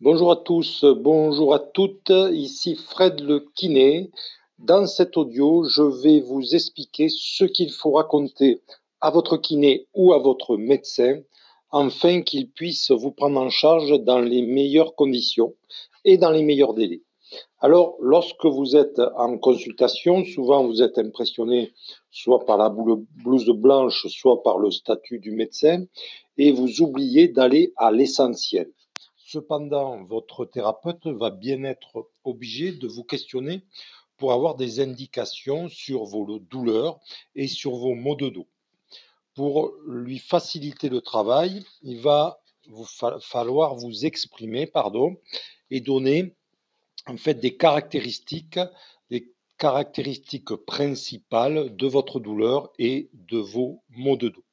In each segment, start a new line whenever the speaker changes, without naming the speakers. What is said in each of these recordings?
Bonjour à tous, bonjour à toutes, ici Fred le kiné. Dans cet audio, je vais vous expliquer ce qu'il faut raconter à votre kiné ou à votre médecin afin qu'il puisse vous prendre en charge dans les meilleures conditions et dans les meilleurs délais. Alors, lorsque vous êtes en consultation, souvent vous êtes impressionné soit par la blouse blanche, soit par le statut du médecin, et vous oubliez d'aller à l'essentiel. Cependant, votre thérapeute va bien être obligé de vous questionner pour avoir des indications sur vos douleurs et sur vos maux de dos. Pour lui faciliter le travail, il va falloir vous exprimer pardon, et donner en fait des caractéristiques, des caractéristiques principales de votre douleur et de vos maux de dos.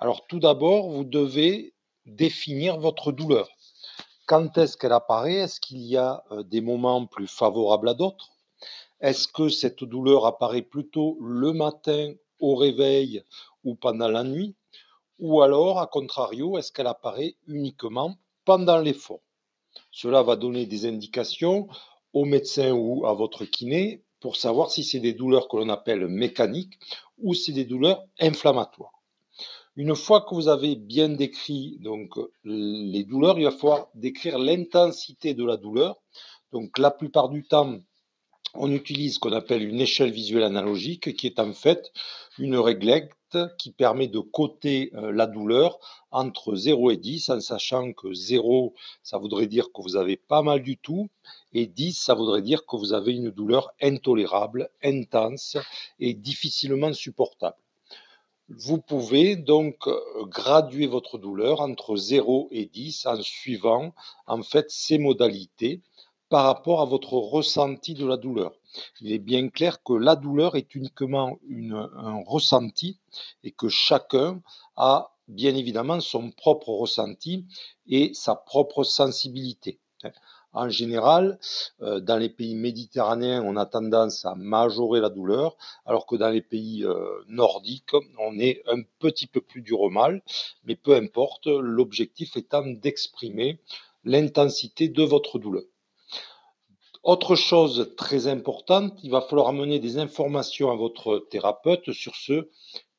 Alors tout d'abord, vous devez définir votre douleur. Quand est-ce qu'elle apparaît? Est-ce qu'il y a des moments plus favorables à d'autres? Est-ce que cette douleur apparaît plutôt le matin au réveil ou pendant la nuit? Ou alors, à contrario, est-ce qu'elle apparaît uniquement pendant l'effort Cela va donner des indications au médecin ou à votre kiné pour savoir si c'est des douleurs que l'on appelle mécaniques ou si c'est des douleurs inflammatoires. Une fois que vous avez bien décrit donc les douleurs, il va falloir décrire l'intensité de la douleur. Donc la plupart du temps, on utilise ce qu'on appelle une échelle visuelle analogique, qui est en fait une réglette qui permet de coter euh, la douleur entre 0 et 10, en sachant que 0, ça voudrait dire que vous avez pas mal du tout, et 10, ça voudrait dire que vous avez une douleur intolérable, intense et difficilement supportable. Vous pouvez donc euh, graduer votre douleur entre 0 et 10 en suivant en fait ces modalités par rapport à votre ressenti de la douleur. Il est bien clair que la douleur est uniquement un ressenti et que chacun a bien évidemment son propre ressenti et sa propre sensibilité. En général, euh, dans les pays méditerranéens, on a tendance à majorer la douleur, alors que dans les pays euh, nordiques, on est un petit peu plus dur au mal, mais peu importe, l'objectif étant d'exprimer l'intensité de votre douleur. Autre chose très importante, il va falloir amener des informations à votre thérapeute sur ce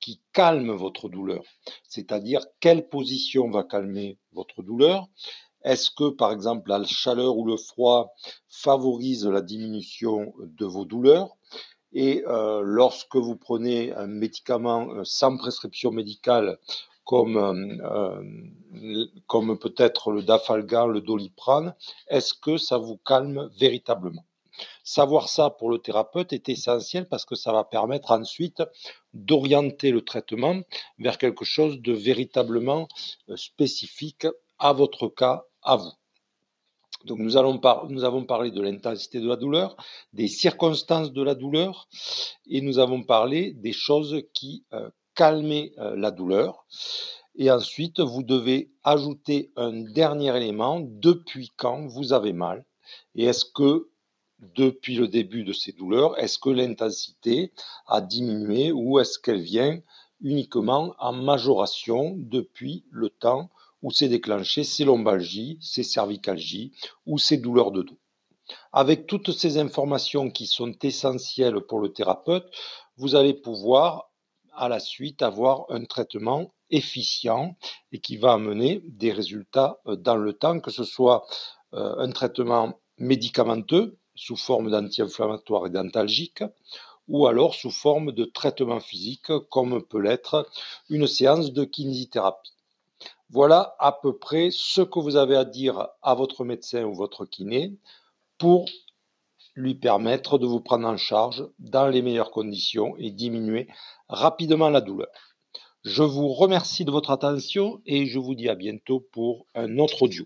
qui calme votre douleur, c'est-à-dire quelle position va calmer votre douleur, est-ce que, par exemple, la chaleur ou le froid favorise la diminution de vos douleurs? Et euh, lorsque vous prenez un médicament euh, sans prescription médicale, comme, euh, comme peut-être le dafalgan, le doliprane, est-ce que ça vous calme véritablement? Savoir ça pour le thérapeute est essentiel parce que ça va permettre ensuite d'orienter le traitement vers quelque chose de véritablement spécifique à votre cas vous. Donc nous, allons nous avons parlé de l'intensité de la douleur, des circonstances de la douleur, et nous avons parlé des choses qui euh, calmaient euh, la douleur. Et ensuite, vous devez ajouter un dernier élément, depuis quand vous avez mal, et est-ce que depuis le début de ces douleurs, est-ce que l'intensité a diminué ou est-ce qu'elle vient uniquement en majoration depuis le temps où c'est déclenché ces lombalgies, ces cervicalgies ou ces douleurs de dos. Avec toutes ces informations qui sont essentielles pour le thérapeute, vous allez pouvoir à la suite avoir un traitement efficient et qui va amener des résultats euh, dans le temps, que ce soit euh, un traitement médicamenteux sous forme d'anti-inflammatoire et d'antalgique, ou alors sous forme de traitement physique, comme peut l'être une séance de kinésithérapie. Voilà à peu près ce que vous avez à dire à votre médecin ou votre kiné pour lui permettre de vous prendre en charge dans les meilleures conditions et diminuer rapidement la douleur. Je vous remercie de votre attention et je vous dis à bientôt pour un autre audio.